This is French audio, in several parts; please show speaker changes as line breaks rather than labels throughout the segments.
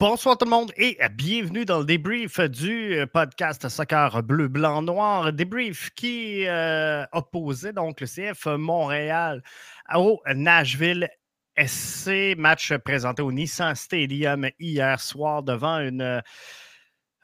Bonsoir tout le monde et bienvenue dans le débrief du euh, podcast Soccer Bleu, Blanc, Noir. Débrief qui euh, opposait donc le CF Montréal au Nashville SC. Match présenté au Nissan Stadium hier soir devant une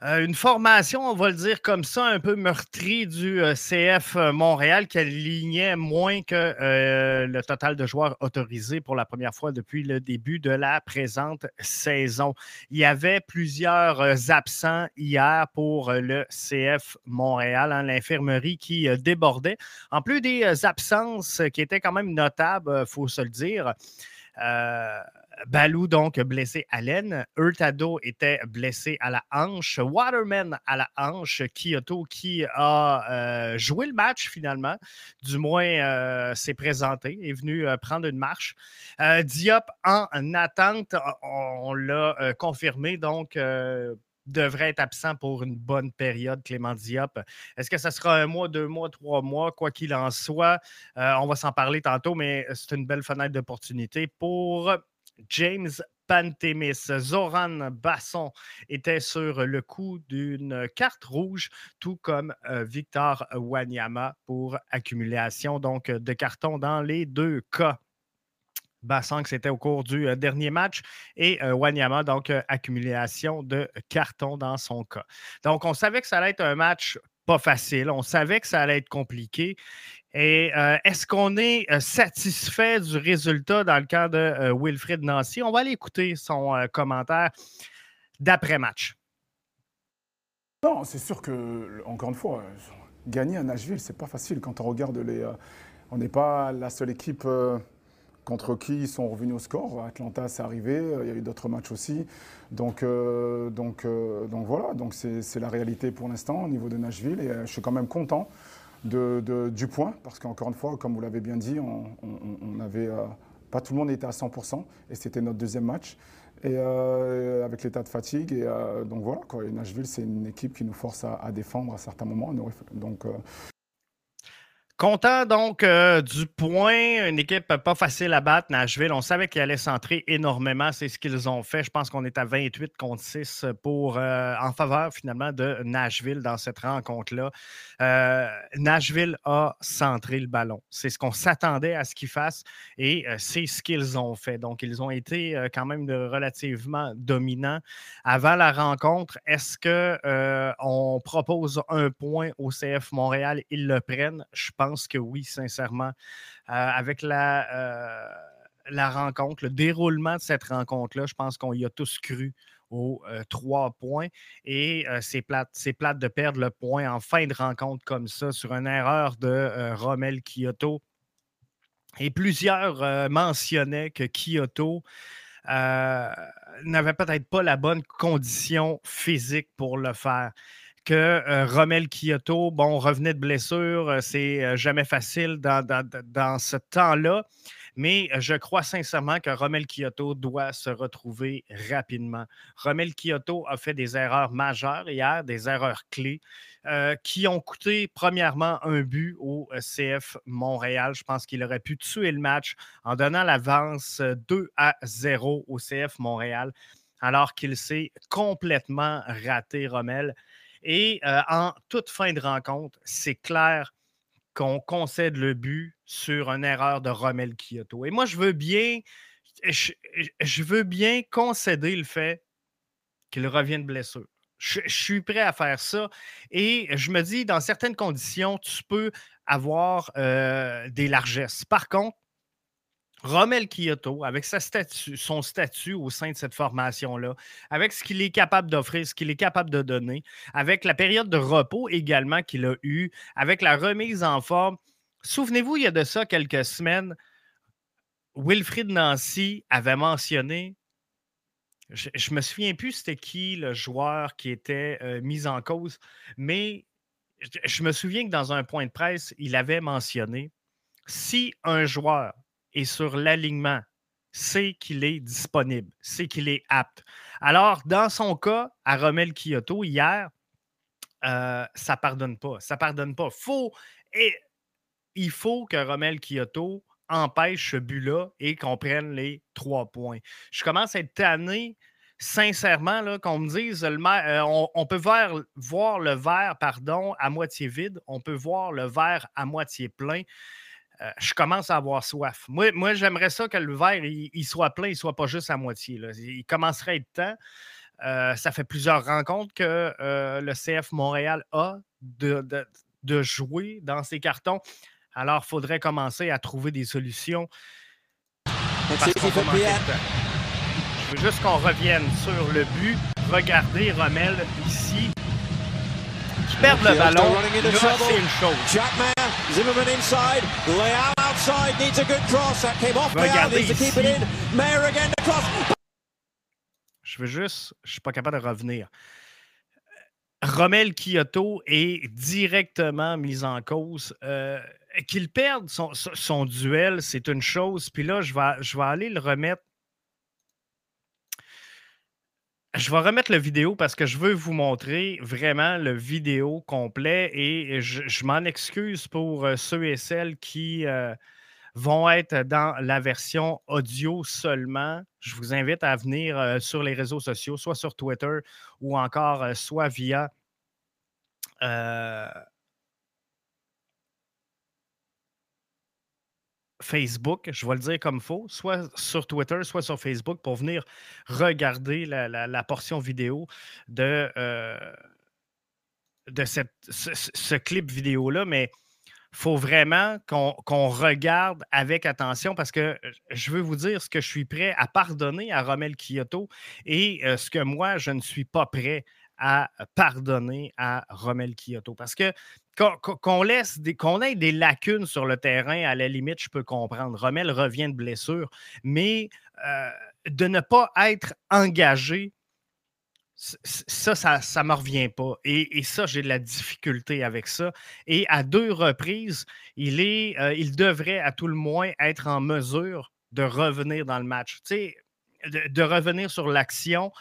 euh, une formation, on va le dire comme ça, un peu meurtrie du euh, CF euh, Montréal qui alignait moins que le total de joueurs autorisés pour la première fois depuis le début de la présente saison. Il y avait plusieurs absents hier pour le CF Montréal, hein, l'infirmerie qui débordait. En plus des absences qui étaient quand même notables, il faut se le dire. Balou, donc, blessé à l'aine. Hurtado était blessé à la hanche. Waterman à la hanche. Kyoto qui a euh, joué le match finalement. Du moins, euh, s'est présenté, est venu euh, prendre une marche. Diop en attente. On, l'a confirmé, donc devrait être absent pour une bonne période, Clément Diop. Est-ce que ça sera un mois, deux mois, trois mois, quoi qu'il en soit? on va s'en parler tantôt, mais c'est une belle fenêtre d'opportunité pour James Pantémis. Zoran Basson était sur le coup d'une carte rouge, tout comme euh, Victor Wanyama pour accumulation donc de cartons dans les deux cas. Basson, c'était au cours du euh, dernier match, et euh, Wanyama, donc accumulation de cartons dans son cas. Donc, on savait que ça allait être un match pas facile. On savait que ça allait être compliqué. Et euh, est-ce qu'on est euh, satisfait du résultat dans le cas de euh, Wilfrid Nancy? On va aller écouter son commentaire d'après-match.
Non, c'est sûr que, encore une fois, gagner à Nashville, c'est pas facile quand on regarde les. on n'est pas la seule équipe contre qui ils sont revenus au score. Atlanta, c'est arrivé, il y a eu d'autres matchs aussi. Donc, donc, donc voilà, donc c'est la réalité pour l'instant au niveau de Nashville et je suis quand même content du point, parce qu'encore une fois, comme vous l'avez bien dit, on, avait, euh, pas tout le monde était à 100%, et c'était notre deuxième match, et euh, avec l'état de fatigue. Et euh, donc voilà, quoi. Nashville, c'est une équipe qui nous force à, à, défendre à certains moments. Donc
Content donc euh, du point, une équipe pas facile à battre, Nashville. On savait qu'ils allaient centrer énormément, c'est ce qu'ils ont fait. Je pense qu'on est à 28 contre 6 pour, euh, en faveur finalement de Nashville dans cette rencontre-là. Euh, Nashville a centré le ballon. C'est ce qu'on s'attendait à ce qu'ils fassent et c'est ce qu'ils ont fait. Donc, ils ont été quand même relativement dominants. Avant la rencontre, est-ce qu'on propose un point au CF Montréal? Ils le prennent. Je pense pense que oui, sincèrement. Euh, avec la, euh, la rencontre, le déroulement de cette rencontre-là, je pense qu'on y a tous cru aux euh, trois points. Et c'est plate, plate de perdre le point en fin de rencontre comme ça sur une erreur de Rommel Kyoto. Et plusieurs mentionnaient que Kyoto n'avait peut-être pas la bonne condition physique pour le faire que euh, Romel Kyoto, bon, revenait de blessure, euh, c'est euh, jamais facile dans, ce temps-là. Mais je crois sincèrement que Romel Kyoto doit se retrouver rapidement. Romel Kyoto a fait des erreurs majeures hier, des erreurs clés, qui ont coûté premièrement un but au CF Montréal. Je pense qu'il aurait pu tuer le match en donnant l'avance 2 à 0 au CF Montréal, alors qu'il s'est complètement raté, Romel. Et euh, en toute fin de rencontre, c'est clair qu'on concède le but sur une erreur de Romel Kyoto. Et moi, je veux bien, je, veux bien concéder le fait qu'il revienne blessure. Je, je, suis prêt à faire ça. Et je me dis, dans certaines conditions, tu peux avoir euh, des largesses. Par contre, Romel Kyoto, avec son statut au sein de cette formation-là, avec ce qu'il est capable d'offrir, ce qu'il est capable de donner, avec la période de repos également qu'il a eue, avec la remise en forme. Souvenez-vous, il y a de ça quelques semaines, Wilfried Nancy avait mentionné, je, ne me souviens plus c'était qui le joueur qui était euh, mis en cause, mais je me souviens que dans un point de presse, il avait mentionné si un joueur et sur l'alignement, c'est qu'il est disponible, c'est qu'il est apte. Alors, dans son cas, à Romel Kyoto, hier, euh, ça ne pardonne pas. Ça ne pardonne pas. Faut, et, il faut que Romel Kyoto empêche ce but-là et qu'on prenne les trois points. Je commence à être tanné sincèrement, qu'on me dise, le euh, on, peut voir, voir, le verre pardon, à moitié vide, on peut voir le verre à moitié plein. Euh, je commence à avoir soif. Moi, moi j'aimerais ça que le verre il, soit plein, il ne soit pas juste à moitié. Il commencerait à être temps. Euh, ça fait plusieurs rencontres que le CF Montréal a de, de, jouer dans ses cartons. Alors, il faudrait commencer à trouver des solutions. Je veux juste qu'on revienne sur le but. Regardez Rommel ici. Qui perd le ballon. Là, c'est une chose. Zimmerman inside. Leal outside needs a good cross. That came off Leal needs to keep it in. Mayer again the cross. Je veux juste, je suis pas capable de revenir. Rommel Kyoto est directement mis en cause. Euh, qu'il perde son, son duel, c'est une chose. Puis là, je vais, je vais aller le remettre je vais remettre la vidéo parce que je veux vous montrer vraiment le vidéo complet et je, m'en excuse pour euh, ceux et celles qui euh, vont être dans la version audio seulement. Je vous invite à venir euh, sur les réseaux sociaux, soit sur Twitter ou encore soit via Facebook, je vais le dire comme faux, soit sur Twitter, soit sur Facebook pour venir regarder la, portion vidéo de, euh, ce, clip vidéo-là. Mais il faut vraiment qu'on regarde avec attention parce que je veux vous dire ce que je suis prêt à pardonner à Romel Kyoto et euh, ce que moi, je ne suis pas prêt à pardonner à Romel Kyoto. Parce que qu'on laisse des, qu'on ait des lacunes sur le terrain, à la limite, je peux comprendre. Rommel revient de blessure, mais euh, de ne pas être engagé, ça, ça ne me revient pas. Et, ça, j'ai de la difficulté avec ça. Et à deux reprises, il, est, euh, il devrait à tout le moins être en mesure de revenir dans le match. De, de revenir sur l'action.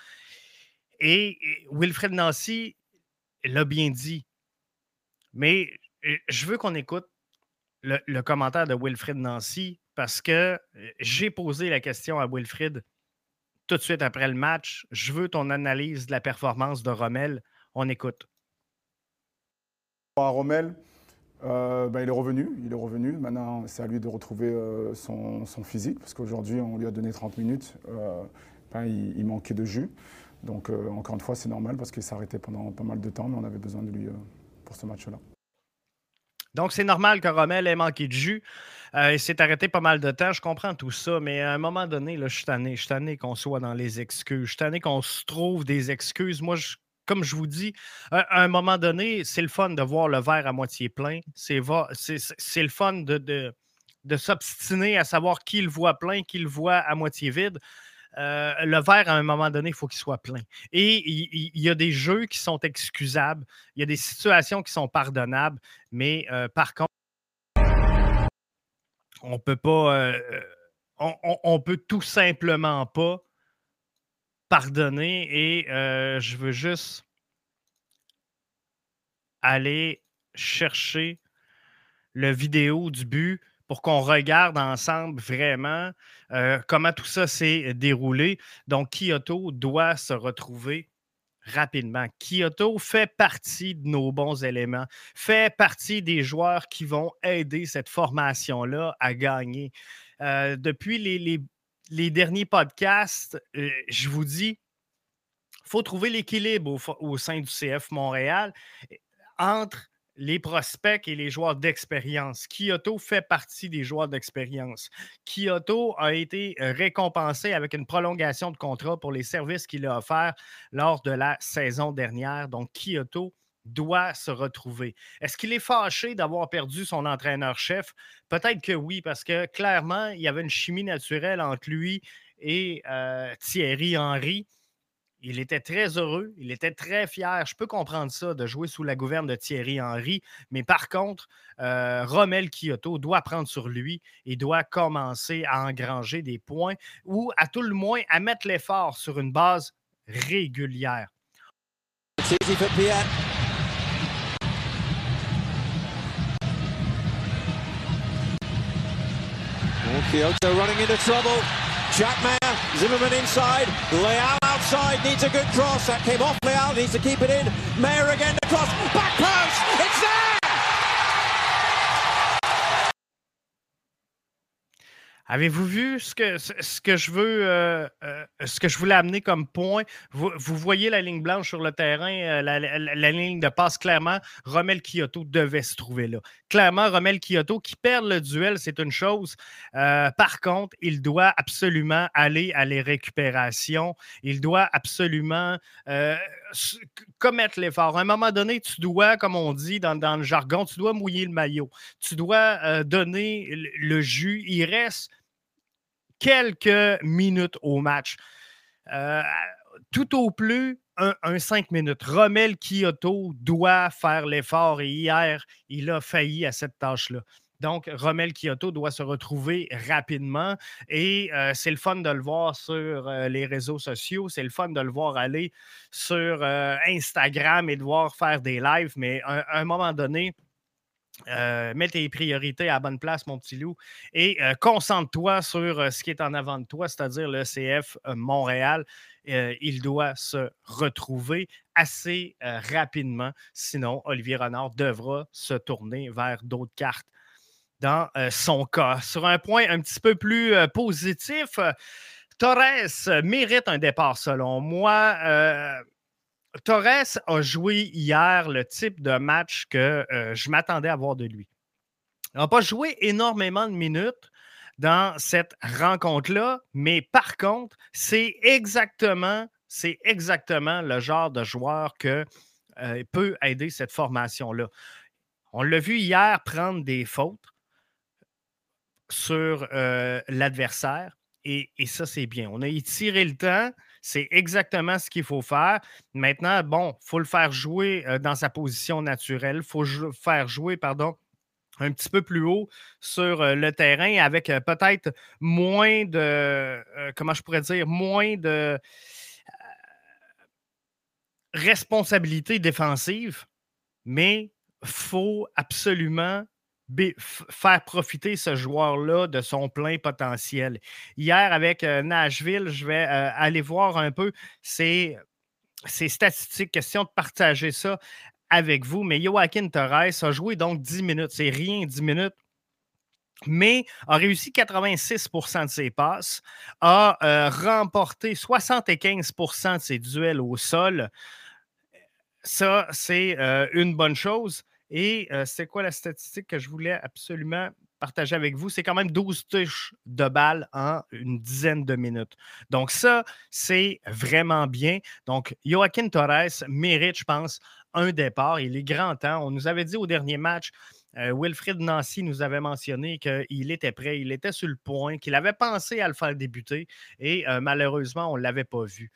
Et, et Wilfred Nancy l'a bien dit mais je veux qu'on écoute le, commentaire de Wilfred Nancy parce que j'ai posé la question à Wilfred tout de suite après le match. Je veux ton analyse de la performance de Rommel. On écoute.
À Rommel, euh, ben, il est revenu. Il est revenu. Maintenant, c'est à lui de retrouver euh, son, physique parce qu'aujourd'hui, on lui a donné 30 minutes. Euh, ben, il, manquait de jus. Donc, encore une fois, c'est normal parce qu'il arrêté pendant pas mal de temps, mais on avait besoin de lui pour ce match-là.
Donc, c'est normal que Rommel ait manqué de jus. Euh, il s'est arrêté pas mal de temps. Je comprends tout ça, mais à un moment donné, là, je suis tanné. Je suis qu'on soit dans les excuses. Je suis tanné qu'on se trouve des excuses. Moi, comme je vous dis, à un moment donné, c'est le fun de voir le verre à moitié plein. C'est le fun de, de, de s'obstiner à savoir qui le voit plein, qui le voit à moitié vide. Euh, le verre, à un moment donné, il faut qu'il soit plein. Et il, y a des jeux qui sont excusables, il y a des situations qui sont pardonnables, mais euh, par contre, on peut pas, euh, on, peut tout simplement pas pardonner et je veux juste aller chercher le vidéo du but pour qu'on regarde ensemble vraiment euh, comment tout ça s'est déroulé. Donc, Kyoto doit se retrouver rapidement. Kyoto fait partie de nos bons éléments, fait partie des joueurs qui vont aider cette formation-là à gagner. Euh, depuis les, derniers podcasts, euh, je vous dis, il faut trouver l'équilibre au, sein du CF Montréal entre les prospects et les joueurs d'expérience. Kyoto fait partie des joueurs d'expérience. Kyoto a été récompensé avec une prolongation de contrat pour les services qu'il a offerts lors de la saison dernière. Donc, Kyoto doit se retrouver. Est-ce qu'il est fâché d'avoir perdu son entraîneur-chef? Peut-être que oui, parce que clairement, il y avait une chimie naturelle entre lui et euh, Thierry Henry. Il était très heureux, il était très fier. Je peux comprendre ça de jouer sous la gouverne de Thierry Henry, mais par contre, euh, Romel Kyoto doit prendre sur lui et doit commencer à engranger des points ou à tout le moins à mettre l'effort sur une base régulière. Kyoto running into trouble. Zimmerman inside,
outside, needs a good cross. That came off Leal, needs to keep it in. Mayer again, the cross, back post, it's there!
Avez-vous vu ce que, je veux, euh, euh, ce que je voulais amener comme point? Vous, voyez la ligne blanche sur le terrain, euh, la, ligne de passe, clairement, Romel Kyoto devait se trouver là. Clairement, Romel Kyoto, qui perd le duel, c'est une chose. par contre, il doit absolument aller à les récupérations. Il doit absolument commettre l'effort. À un moment donné, tu dois, comme on dit dans, le jargon, tu dois mouiller le maillot. Tu dois donner le jus. Il reste quelques minutes au match. Euh, tout au plus, un, 5 minutes. Romel Kyoto doit faire l'effort et hier, il a failli à cette tâche-là. Donc, Romel Kyoto doit se retrouver rapidement et euh, c'est le fun de le voir sur euh, les réseaux sociaux. C'est le fun de le voir aller sur Instagram et de voir faire des lives. Mais à un moment donné, euh, mets tes priorités à bonne place, mon petit loup, et euh, concentre-toi sur euh, ce qui est en avant de toi, c'est-à-dire le CF Montréal. il doit se retrouver assez rapidement, sinon Olivier Renard devra se tourner vers d'autres cartes dans son cas. Sur un point un petit peu plus positif, Torres mérite un départ selon moi Torres a joué hier le type de match que euh, je m'attendais à voir de lui. Il n'a pas joué énormément de minutes dans cette rencontre-là, mais par contre, c'est exactement, c'est exactement le genre de joueur qui euh, peut aider cette formation-là. On l'a vu hier prendre des fautes sur euh, l'adversaire et, ça, c'est bien. On a étiré le temps. C'est exactement ce qu'il faut faire. Maintenant, bon, il faut le faire jouer euh, dans sa position naturelle. Il faut faire jouer, pardon, un petit peu plus haut sur euh, le terrain avec peut-être moins de, comment je pourrais dire, moins de responsabilité défensive, mais faut absolument faire profiter ce joueur-là de son plein potentiel. Hier, avec euh, Nashville, je vais euh, aller voir un peu ces, statistiques, question de partager ça avec vous. Mais Joaquin Torres a joué donc 10 minutes. C'est rien, 10 minutes mais a réussi 86% de ses passes, a euh, remporté 75% de ses duels au sol. Ça, c'est une bonne chose. Et c'est quoi la statistique que je voulais absolument partager avec vous? C'est quand même 12 touches de balles en une dizaine de minutes. Donc, ça, c'est vraiment bien. Donc, Joaquin Torres mérite, je pense, un départ. Il est grand temps. On nous avait dit au dernier match, Wilfred Nancy nous avait mentionné qu'il était prêt, il était sur le point, qu'il avait pensé à le faire débuter et malheureusement, on ne l'avait pas vu.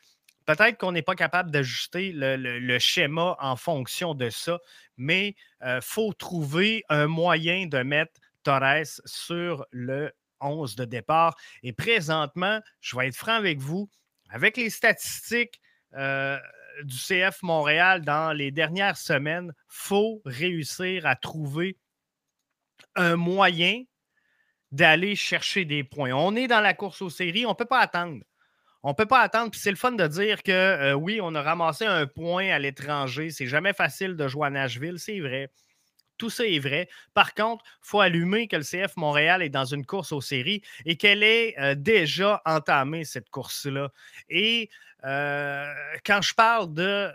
Peut-être qu'on n'est pas capable d'ajuster le, schéma en fonction de ça, mais il euh, faut trouver un moyen de mettre Torres sur le 11 de départ. Et présentement, je vais être franc avec vous, avec les statistiques euh, du CF Montréal dans les dernières semaines, il faut réussir à trouver un moyen d'aller chercher des points. On est dans la course aux séries, on ne peut pas attendre. On ne peut pas attendre. Puis c'est le fun de dire que euh, oui, on a ramassé un point à l'étranger. C'est jamais facile de jouer à Nashville, c'est vrai. Tout ça est vrai. Par contre, il faut allumer que le CF Montréal est dans une course aux séries et qu'elle est euh, déjà entamée, cette course-là. Et euh, quand je parle de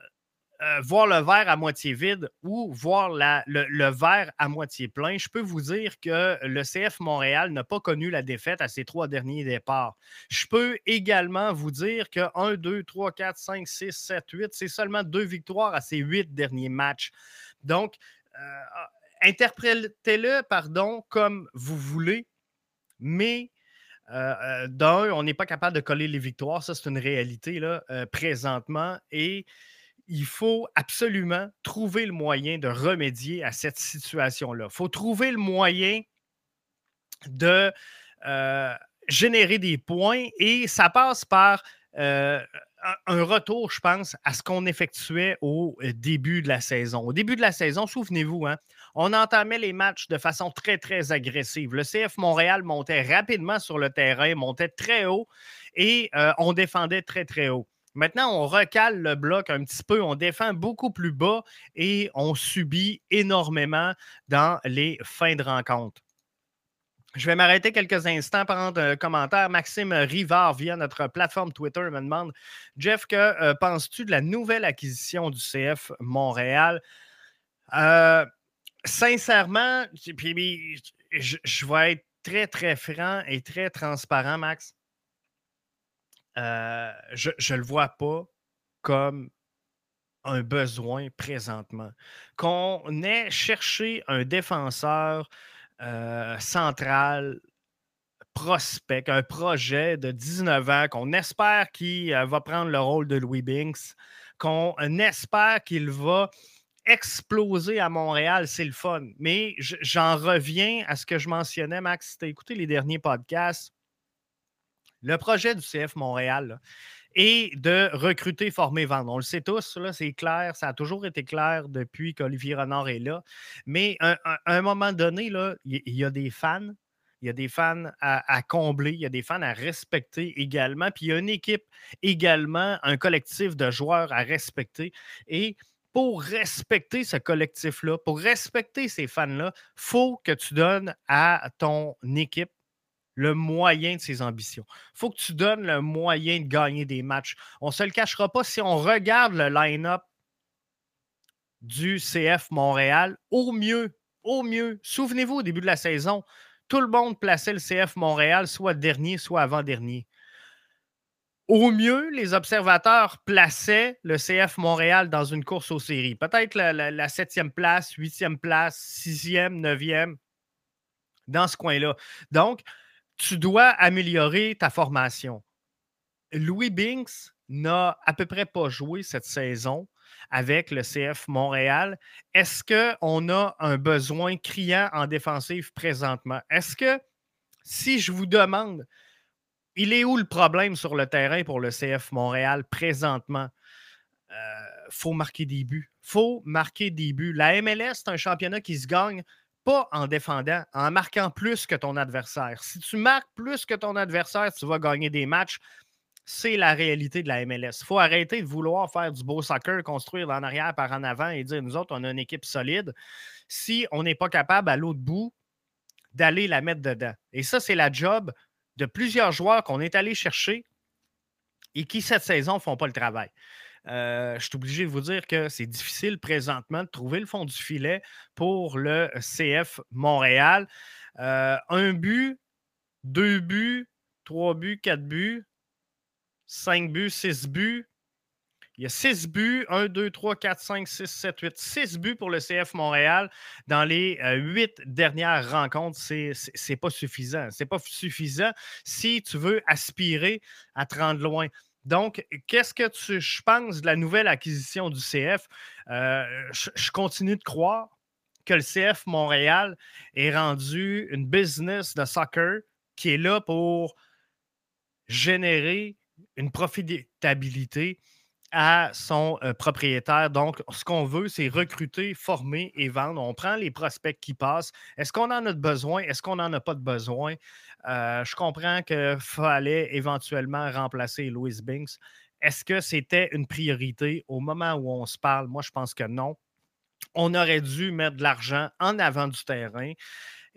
euh, voir le verre à moitié vide ou voir le, verre à moitié plein, je peux vous dire que le CF Montréal n'a pas connu la défaite à ses trois derniers départs. Je peux également vous dire que 1, 2, 3, 4, 5, 6, 7, 8, c'est seulement deux victoires à ses huit derniers matchs. Donc, euh, interprétez-le, pardon, comme vous voulez, mais euh, d'un, on n'est pas capable de coller les victoires. Ça, c'est une réalité là, présentement. Et il faut absolument trouver le moyen de remédier à cette situation-là. Il faut trouver le moyen de euh, générer des points et ça passe par euh, un retour, je pense, à ce qu'on effectuait au euh, début de la saison. Au début de la saison, souvenez-vous, hein, on entamait les matchs de façon très, très agressive. Le CF Montréal montait rapidement sur le terrain, montait très haut et on défendait très, très haut. Maintenant, on recale le bloc un petit peu, on défend beaucoup plus bas et on subit énormément dans les fins de rencontre. Je vais m'arrêter quelques instants prendre un commentaire. Maxime Rivard, via notre plateforme Twitter, me demande Jeff, que euh, penses-tu de la nouvelle acquisition du CF Montréal euh, Sincèrement, puis, je, vais être très, très franc et très transparent, Max. Euh, je ne le vois pas comme un besoin présentement. Qu'on ait cherché un défenseur euh, central, prospect, un projet de 19 ans qu'on espère qu'il euh, va prendre le rôle de Louis Binks, qu'on espère qu'il va exploser à Montréal, c'est le fun. Mais j'en reviens à ce que je mentionnais, Max, si tu as écouté les derniers podcasts. Le projet du CF Montréal est de recruter, former, vendre. On le sait tous, c'est clair, ça a toujours été clair depuis qu'Olivier Renard est là. Mais à, un moment donné, il y, a des fans, il y a des fans à, combler, il y a des fans à respecter également, puis il y a une équipe également, un collectif de joueurs à respecter. Et pour respecter ce collectif-là, pour respecter ces fans-là, il faut que tu donnes à ton équipe le moyen de ses ambitions. Il faut que tu donnes le moyen de gagner des matchs. On ne se le cachera pas. Si on regarde le line-up du CF Montréal, au mieux, au mieux, souvenez-vous au début de la saison, tout le monde plaçait le CF Montréal soit dernier, soit avant-dernier. Au mieux, les observateurs plaçaient le CF Montréal dans une course aux séries. Peut-être la, septième place, huitième place, sixième, neuvième, dans ce coin-là. Donc, tu dois améliorer ta formation. Louis Binks n'a à peu près pas joué cette saison avec le CF Montréal. Est-ce qu'on a un besoin criant en défensive présentement? Est-ce que si je vous demande il est où le problème sur le terrain pour le CF Montréal présentement? Il euh, faut marquer des buts. faut marquer des buts. La MLS, c'est un championnat qui se gagne pas en défendant, en marquant plus que ton adversaire. Si tu marques plus que ton adversaire, tu vas gagner des matchs. C'est la réalité de la MLS. Il faut arrêter de vouloir faire du beau soccer, construire en arrière par en avant et dire nous autres, on a une équipe solide. Si on n'est pas capable à l'autre bout d'aller la mettre dedans. Et ça, c'est la job de plusieurs joueurs qu'on est allé chercher et qui, cette saison, ne font pas le travail. Euh, je suis obligé de vous dire que c'est difficile présentement de trouver le fond du filet pour le CF Montréal. Euh, un but, deux buts, trois buts, quatre buts, cinq buts, six buts. Il y a six buts, 1, 2, 3, 4, 5, 6, 7, 8, 6 buts pour le CF Montréal dans les euh, huit dernières rencontres. Ce n'est pas suffisant. Ce n'est pas suffisant si tu veux aspirer à te rendre loin. Donc, qu'est-ce que tu, je pense de la nouvelle acquisition du CF? Euh, je, continue de croire que le CF Montréal est rendu une business de soccer qui est là pour générer une profitabilité à son euh, propriétaire. Donc, ce qu'on veut, c'est recruter, former et vendre. On prend les prospects qui passent. Est-ce qu'on en a besoin? Est-ce qu'on n'en a pas de besoin? Euh, je comprends qu'il fallait éventuellement remplacer Louis Binks. Est-ce que c'était une priorité au moment où on se parle? Moi, je pense que non. On aurait dû mettre de l'argent en avant du terrain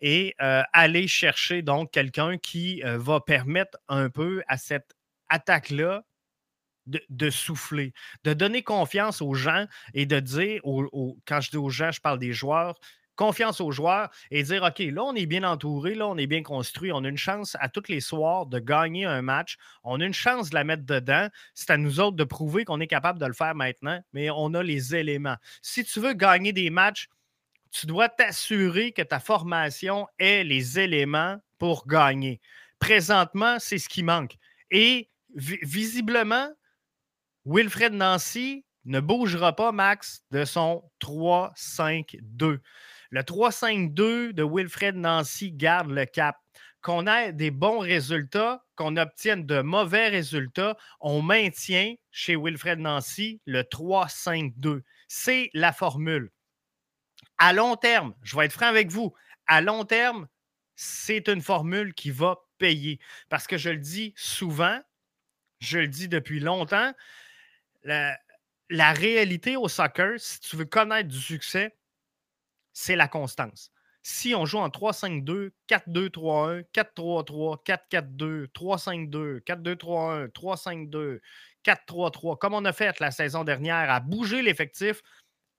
et euh, aller chercher donc quelqu'un qui va permettre un peu à cette attaque-là de, souffler, de donner confiance aux gens et de dire, quand je dis aux gens, je parle des joueurs, confiance aux joueurs et dire, OK, là, on est bien entouré, là, on est bien construit, on a une chance à tous les soirs de gagner un match, on a une chance de la mettre dedans. C'est à nous autres de prouver qu'on est capable de le faire maintenant, mais on a les éléments. Si tu veux gagner des matchs, tu dois t'assurer que ta formation ait les éléments pour gagner. Présentement, c'est ce qui manque. Et visiblement, Wilfred Nancy ne bougera pas, Max, de son 3-5-2. Le 3-5-2 de Wilfred Nancy garde le cap. Qu'on ait des bons résultats, qu'on obtienne de mauvais résultats, on maintient chez Wilfred Nancy le 3-5-2. C'est la formule. À long terme, je vais être franc avec vous, à long terme, c'est une formule qui va payer. Parce que je le dis souvent, je le dis depuis longtemps, la, réalité au soccer, si tu veux connaître du succès, c'est la constance. Si on joue en 3-5-2, 4-2-3-1, 4-3-3, 4-4-2, 3-5-2, 4-2-3-1, 3-5-2, 4-3-3, comme on a fait la saison dernière, à bouger l'effectif,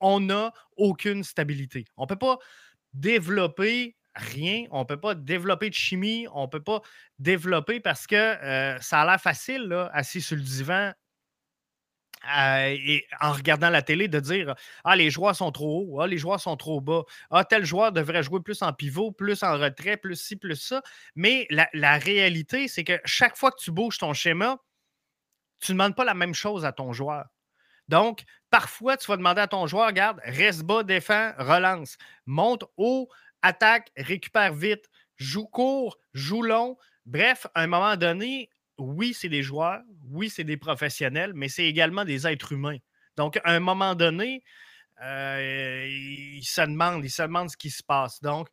on n'a aucune stabilité. On ne peut pas développer rien, on ne peut pas développer de chimie, on ne peut pas développer parce que euh, ça a l'air facile, assis sur le divan, et en regardant la télé, de dire Ah, les joueurs sont trop hauts, ah, les joueurs sont trop bas, ah, tel joueur devrait jouer plus en pivot, plus en retrait, plus ci, plus ça. Mais la, réalité, c'est que chaque fois que tu bouges ton schéma, tu ne demandes pas la même chose à ton joueur. Donc, parfois, tu vas demander à ton joueur Regarde, reste bas, défend, relance, monte haut, attaque, récupère vite, joue court, joue long. Bref, à un moment donné, oui, c'est des joueurs, oui, c'est des professionnels, mais c'est également des êtres humains. Donc, à un moment donné, euh, ils se demandent, ils se demandent ce qui se passe. Donc,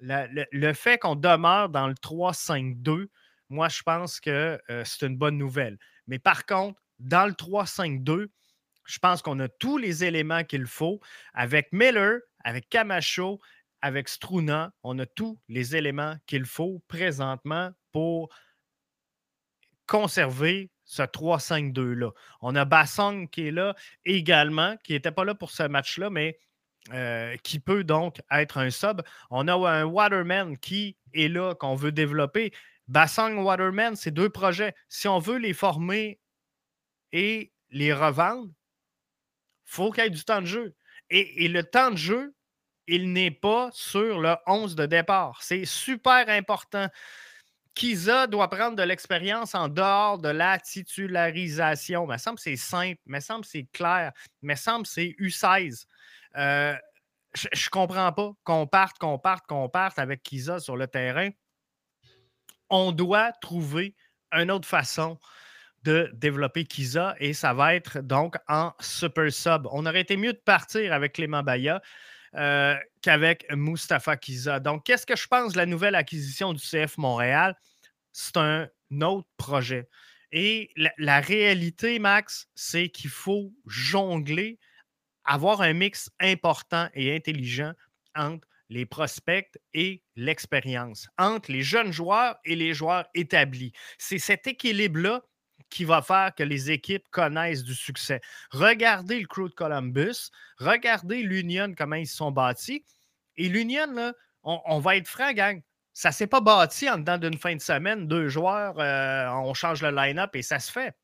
le, fait qu'on demeure dans le 3-5-2, moi, je pense que euh, c'est une bonne nouvelle. Mais par contre, dans le 3-5-2, je pense qu'on a tous les éléments qu'il faut. Avec Miller, avec Camacho, avec Struna, on a tous les éléments qu'il faut présentement pour conserver ce 3-5-2-là. On a Bassong qui est là également, qui n'était pas là pour ce match-là, mais euh, qui peut donc être un sub. On a un Waterman qui est là, qu'on veut développer. Bassong, Waterman, c'est deux projets. Si on veut les former et les revendre, faut qu'il y ait du temps de jeu. Et, et le temps de jeu, il n'est pas sur le 11 de départ. C'est super important. Kiza doit prendre de l'expérience en dehors de la titularisation. Il me semble que c'est simple, il me semble que c'est clair, il me semble que c'est U16. Euh, je ne comprends pas qu'on parte, qu'on parte, qu'on parte avec Kiza sur le terrain. On doit trouver une autre façon de développer Kiza et ça va être donc en super sub. On aurait été mieux de partir avec Clément Baya. Euh, qu'avec Mustapha Kiza. Donc, qu'est-ce que je pense de la nouvelle acquisition du CF Montréal? C'est un autre projet. Et la, réalité, Max, c'est qu'il faut jongler, avoir un mix important et intelligent entre les prospects et l'expérience, entre les jeunes joueurs et les joueurs établis. C'est cet équilibre-là qui va faire que les équipes connaissent du succès. Regardez le crew de Columbus, regardez l'Union, comment ils se sont bâtis. Et l'Union, on, va être franc, gang, ça ne s'est pas bâti en dedans d'une fin de semaine, deux joueurs, euh, on change le line-up et ça se fait.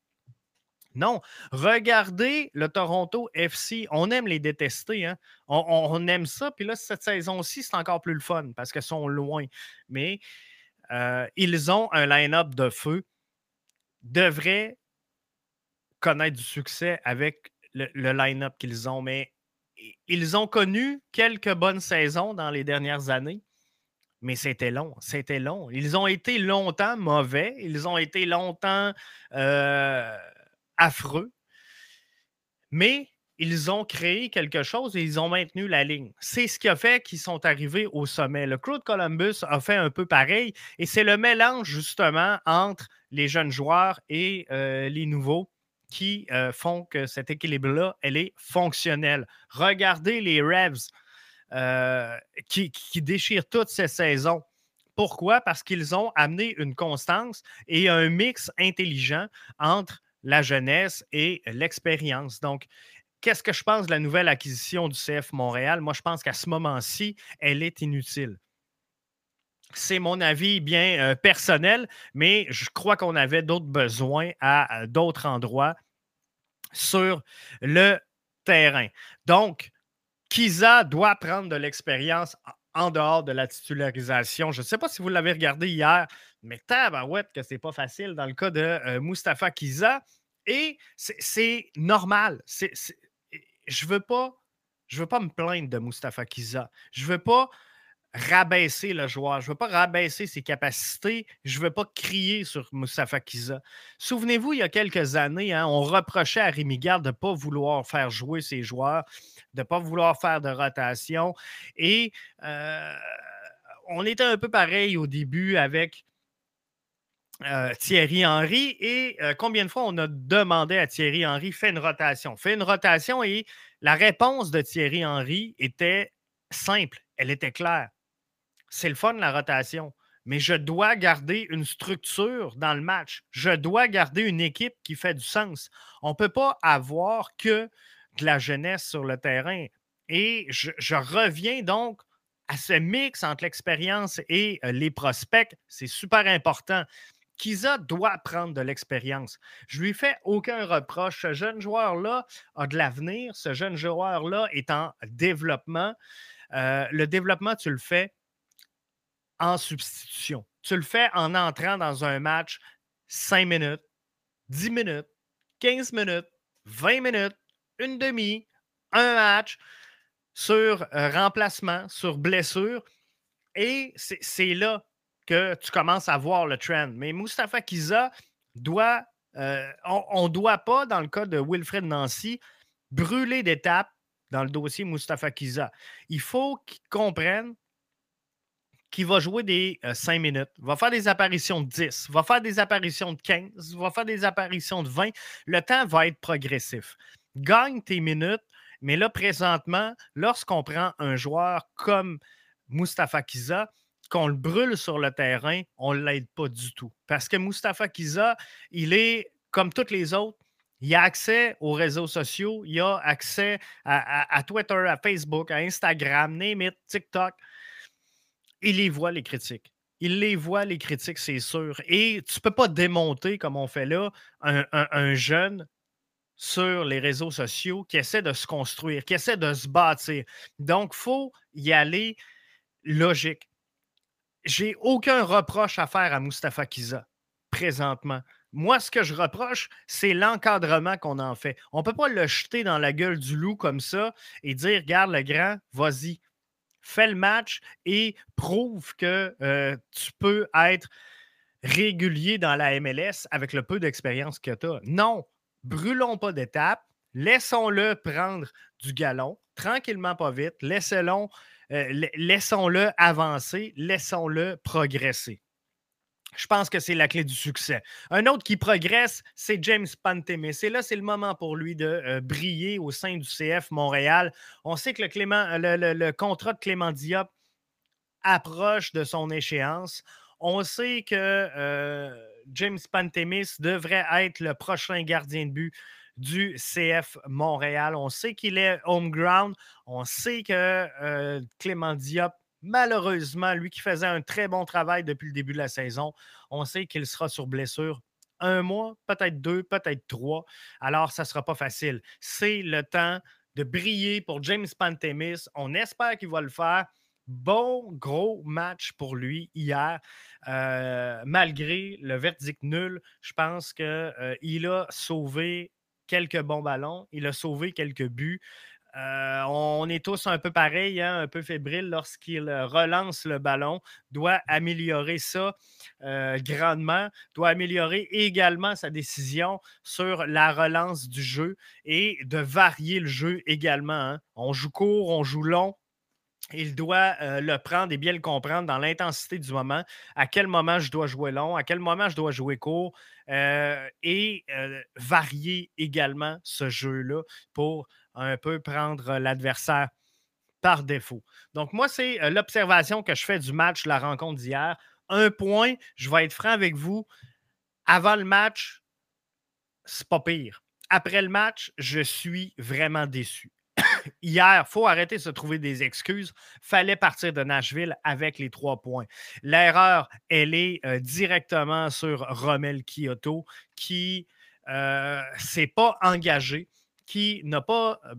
Non, regardez le Toronto FC. On aime les détester. Hein. On, aime ça. Puis là, cette saison-ci, c'est encore plus le fun parce qu'ils sont loin. Mais euh, ils ont un line-up de feu devraient connaître du succès avec le, line-up qu'ils ont, mais ils ont connu quelques bonnes saisons dans les dernières années, mais c'était long, c'était long. Ils ont été longtemps mauvais, ils ont été longtemps euh, affreux, mais ils ont créé quelque chose et ils ont maintenu la ligne. C'est ce qui a fait qu'ils sont arrivés au sommet. Le Crew de Columbus a fait un peu pareil et c'est le mélange justement entre les jeunes joueurs et euh, les nouveaux qui euh, font que cet équilibre-là, elle est fonctionnelle. Regardez les Revs euh, qui, qui déchirent toutes ces saisons. Pourquoi? Parce qu'ils ont amené une constance et un mix intelligent entre la jeunesse et l'expérience. Donc, Qu'est-ce que je pense de la nouvelle acquisition du CF Montréal? Moi, je pense qu'à ce moment-ci, elle est inutile. C'est mon avis bien euh, personnel, mais je crois qu'on avait d'autres besoins à, d'autres endroits sur le terrain. Donc, Kiza doit prendre de l'expérience en dehors de la titularisation. Je ne sais pas si vous l'avez regardé hier, mais tabarouette que c'est pas facile dans le cas de euh, Mustapha Kiza. Et c'est normal. Je veux pas, je veux pas me plaindre de Mustafa Kiza. Je veux pas rabaisser le joueur. Je veux pas rabaisser ses capacités. Je veux pas crier sur Mustafa Kiza. Souvenez-vous, il y a quelques années, hein, on reprochait à Rémi Garde de ne pas vouloir faire jouer ses joueurs, de ne pas vouloir faire de rotation. Et euh, on était un peu pareil au début avec euh, Thierry Henry. Et euh, combien de fois on a demandé à Thierry Henry, fais une rotation, fais une rotation. Et la réponse de Thierry Henry était simple, elle était claire. C'est le fun, la rotation, mais je dois garder une structure dans le match. Je dois garder une équipe qui fait du sens. On ne peut pas avoir que de la jeunesse sur le terrain. Et je reviens donc à ce mix entre l'expérience et euh, les prospects. C'est super important. Kiza doit prendre de l'expérience. Je lui fais aucun reproche. Ce jeune joueur-là a de l'avenir. Ce jeune joueur-là est en développement. Euh, le développement, tu le fais en substitution. Tu le fais en entrant dans un match 5 minutes, 10 minutes, 15 minutes, 20 minutes, une demi, un match sur euh, remplacement, sur blessure. Et c'est là que tu commences à voir le trend. Mais Mustafa Kiza doit, euh, on ne doit pas, dans le cas de Wilfred Nancy, brûler d'étapes dans le dossier Mustafa Kiza. Il faut qu'il comprenne qu'il va jouer des 5 euh, minutes, va faire des apparitions de 10, va faire des apparitions de 15, va faire des apparitions de 20. Le temps va être progressif. Gagne tes minutes, mais là, présentement, lorsqu'on prend un joueur comme Mustafa Kiza, qu'on le brûle sur le terrain, on ne l'aide pas du tout. Parce que Mustafa Kiza, il est comme tous les autres. Il a accès aux réseaux sociaux, il a accès à, Twitter, à Facebook, à Instagram, name TikTok. Il les voit, les critiques. Il les voit, les critiques, c'est sûr. Et tu ne peux pas démonter, comme on fait là, un jeune sur les réseaux sociaux qui essaie de se construire, qui essaie de se bâtir. Donc, il faut y aller logique. J'ai aucun reproche à faire à Mustafa Kiza présentement. Moi, ce que je reproche, c'est l'encadrement qu'on en fait. On ne peut pas le jeter dans la gueule du loup comme ça et dire Regarde le grand, vas-y, fais le match et prouve que euh, tu peux être régulier dans la MLS avec le peu d'expérience que tu as. Non, brûlons pas d'étapes, laissons-le prendre du galon, tranquillement, pas vite, euh, laissons-le avancer, laissons-le progresser. Je pense que c'est la clé du succès. Un autre qui progresse, c'est James Pantemis. Et là, c'est le moment pour lui de euh, briller au sein du CF Montréal. On sait que le, Clément, le, contrat de Clément Diop approche de son échéance. On sait que euh, James Pantemis devrait être le prochain gardien de but du CF Montréal. On sait qu'il est home ground. On sait que euh, Clément Diop, malheureusement, lui qui faisait un très bon travail depuis le début de la saison, on sait qu'il sera sur blessure un mois, peut-être deux, peut-être trois. Alors, ça ne sera pas facile. C'est le temps de briller pour James Pantemis. On espère qu'il va le faire. Bon gros match pour lui hier. Euh, malgré le verdict nul, je pense qu'il euh, a sauvé quelques bons ballons, il a sauvé quelques buts. Euh, on est tous un peu pareil, hein, un peu fébrile lorsqu'il relance le ballon. Doit améliorer ça grandement. Doit améliorer également sa décision sur la relance du jeu et de varier le jeu également. Hein. On joue court, on joue long il doit euh, le prendre et bien le comprendre dans l'intensité du moment, à quel moment je dois jouer long, à quel moment je dois jouer court, euh, et euh, varier également ce jeu-là pour un peu prendre l'adversaire par défaut. Donc, moi, c'est l'observation que je fais du match, la rencontre d'hier. Un point, je vais être franc avec vous. Avant le match, c'est pas pire. Après le match, je suis vraiment déçu hier, il faut arrêter de se trouver des excuses. fallait partir de Nashville avec les trois points. L'erreur, elle est euh, directement sur Rommel Kyoto qui euh, s'est pas engagé, qui n'a pas euh,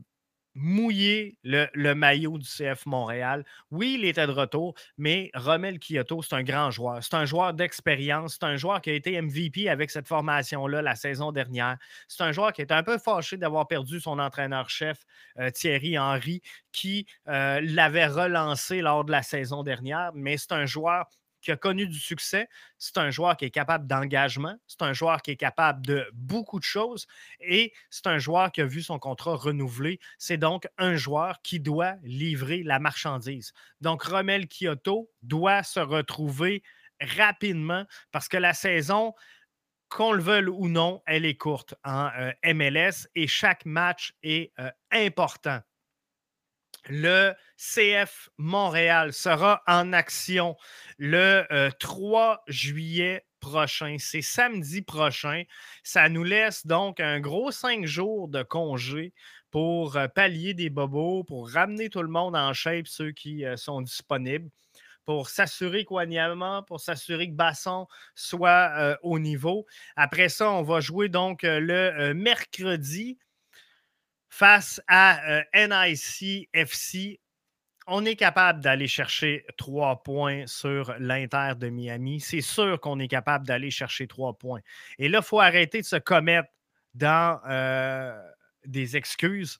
mouiller le, maillot du CF Montréal. Oui, il était de retour, mais Romel Kyoto, c'est un grand joueur. C'est un joueur d'expérience. C'est un joueur qui a été MVP avec cette formation-là la saison dernière. C'est un joueur qui est un peu fâché d'avoir perdu son entraîneur-chef, euh, Thierry Henry, qui euh, l'avait relancé lors de la saison dernière, mais c'est un joueur qui a connu du succès. C'est un joueur qui est capable d'engagement. C'est un joueur qui est capable de beaucoup de choses. Et c'est un joueur qui a vu son contrat renouvelé. C'est donc un joueur qui doit livrer la marchandise. Donc, Romel Kyoto doit se retrouver rapidement parce que la saison, qu'on le veuille ou non, elle est courte en euh, MLS et chaque match est euh, important. Le CF Montréal sera en action le 3 euh, juillet prochain. C'est samedi prochain. Ça nous laisse donc un gros cinq jours de congé pour pallier des bobos, pour ramener tout le monde en shape, ceux qui sont disponibles pour s'assurer qu'Oignama, pour s'assurer que Basson soit euh, au niveau. Après ça, on va jouer donc euh, le euh, mercredi face à NIC FC. On est capable d'aller chercher trois points sur l'Inter de Miami. C'est sûr qu'on est capable d'aller chercher trois points. Et là, il faut arrêter de se commettre dans des excuses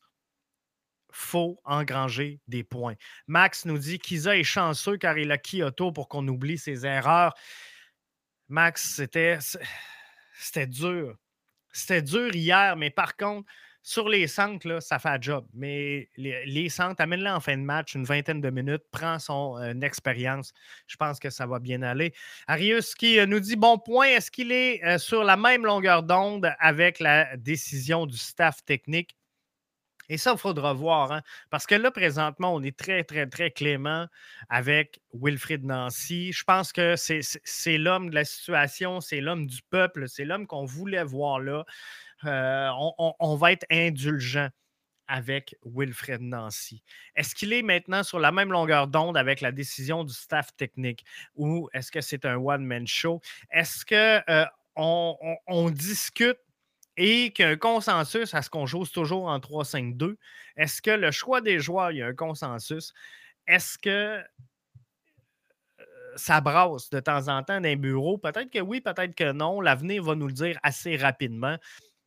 faut engranger des points. Max nous dit qu'Isa est chanceux car il a Kyoto pour qu'on oublie ses erreurs. Max, c'était dur. C'était dur hier, mais par contre, sur les centres, là, ça fait un job. Mais les, centres, amène-le en fin de match, une vingtaine de minutes, prend son euh, expérience. Je pense que ça va bien aller. Arius qui euh, nous dit bon point, est-ce qu'il est euh, sur la même longueur d'onde avec la décision du staff technique? Et ça, il faudra voir. Hein, parce que là, présentement, on est très, très, très clément avec Wilfrid Nancy. Je pense que c'est l'homme de la situation, c'est l'homme du peuple, c'est l'homme qu'on voulait voir là. Euh, on, va être indulgent avec Wilfred Nancy. Est-ce qu'il est maintenant sur la même longueur d'onde avec la décision du staff technique ou est-ce que c'est un one-man show? Est-ce qu'on euh, on discute et qu'il consensus à ce qu'on joue toujours en 3-5-2. Est-ce que le choix des joueurs, il y a un consensus? Est-ce que euh, ça brasse de temps en temps d'un bureau? Peut-être que oui, peut-être que non. L'avenir va nous le dire assez rapidement.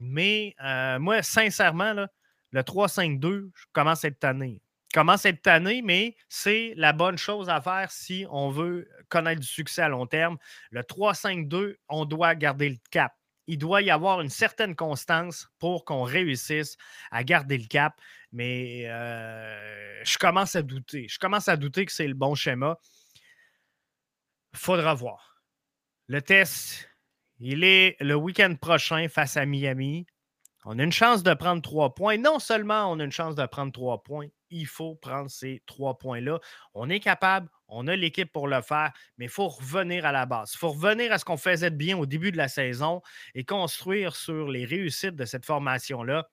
Mais euh, moi, sincèrement, le 3-5-2, je commence à être tanné. Commence à être tanné, mais c'est la bonne chose à faire si on veut connaître du succès à long terme. Le 3-5-2, on doit garder le cap il doit y avoir une certaine constance pour qu'on réussisse à garder le cap. Mais euh, je commence à douter. Je commence à douter que c'est le bon schéma. Faudra voir. Le test, il est le week-end prochain face à Miami. On a une chance de prendre trois points. Non seulement on a une chance de prendre trois points, il faut prendre ces trois points-là. On est capable, on a l'équipe pour le faire, mais il faut revenir à la base. Il faut revenir à ce qu'on faisait de bien au début de la saison et construire sur les réussites de cette formation-là.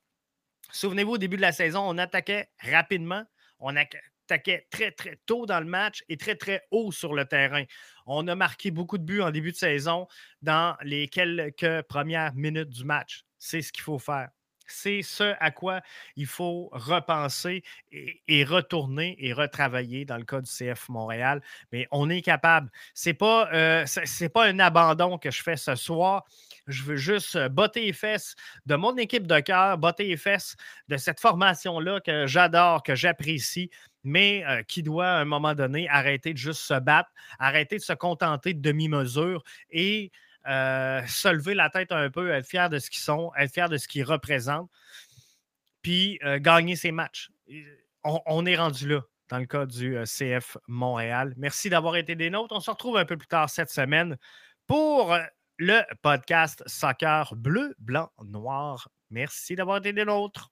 Souvenez-vous, au début de la saison, on attaquait rapidement, on attaquait très, très tôt dans le match et très, très haut sur le terrain. On a marqué beaucoup de buts en début de saison dans les quelques premières minutes du match. C'est ce qu'il faut faire. C'est ce à quoi il faut repenser et, retourner et retravailler dans le cas du CF Montréal. Mais on est capable. Ce n'est pas, euh, pas un abandon que je fais ce soir. Je veux juste euh, botter les fesses de mon équipe de cœur, botter les fesses de cette formation-là que j'adore, que j'apprécie, mais qui doit à un moment donné arrêter de juste se battre, arrêter de se contenter de demi-mesure et se lever la tête un peu, être fier de ce qu'ils sont, être fier de ce qu'ils représentent, puis gagner ses matchs. On, est rendu là dans le cas du CF Montréal. Merci d'avoir été des nôtres. On se retrouve un peu plus tard cette semaine pour le podcast Soccer bleu, blanc, noir. Merci d'avoir été des nôtres.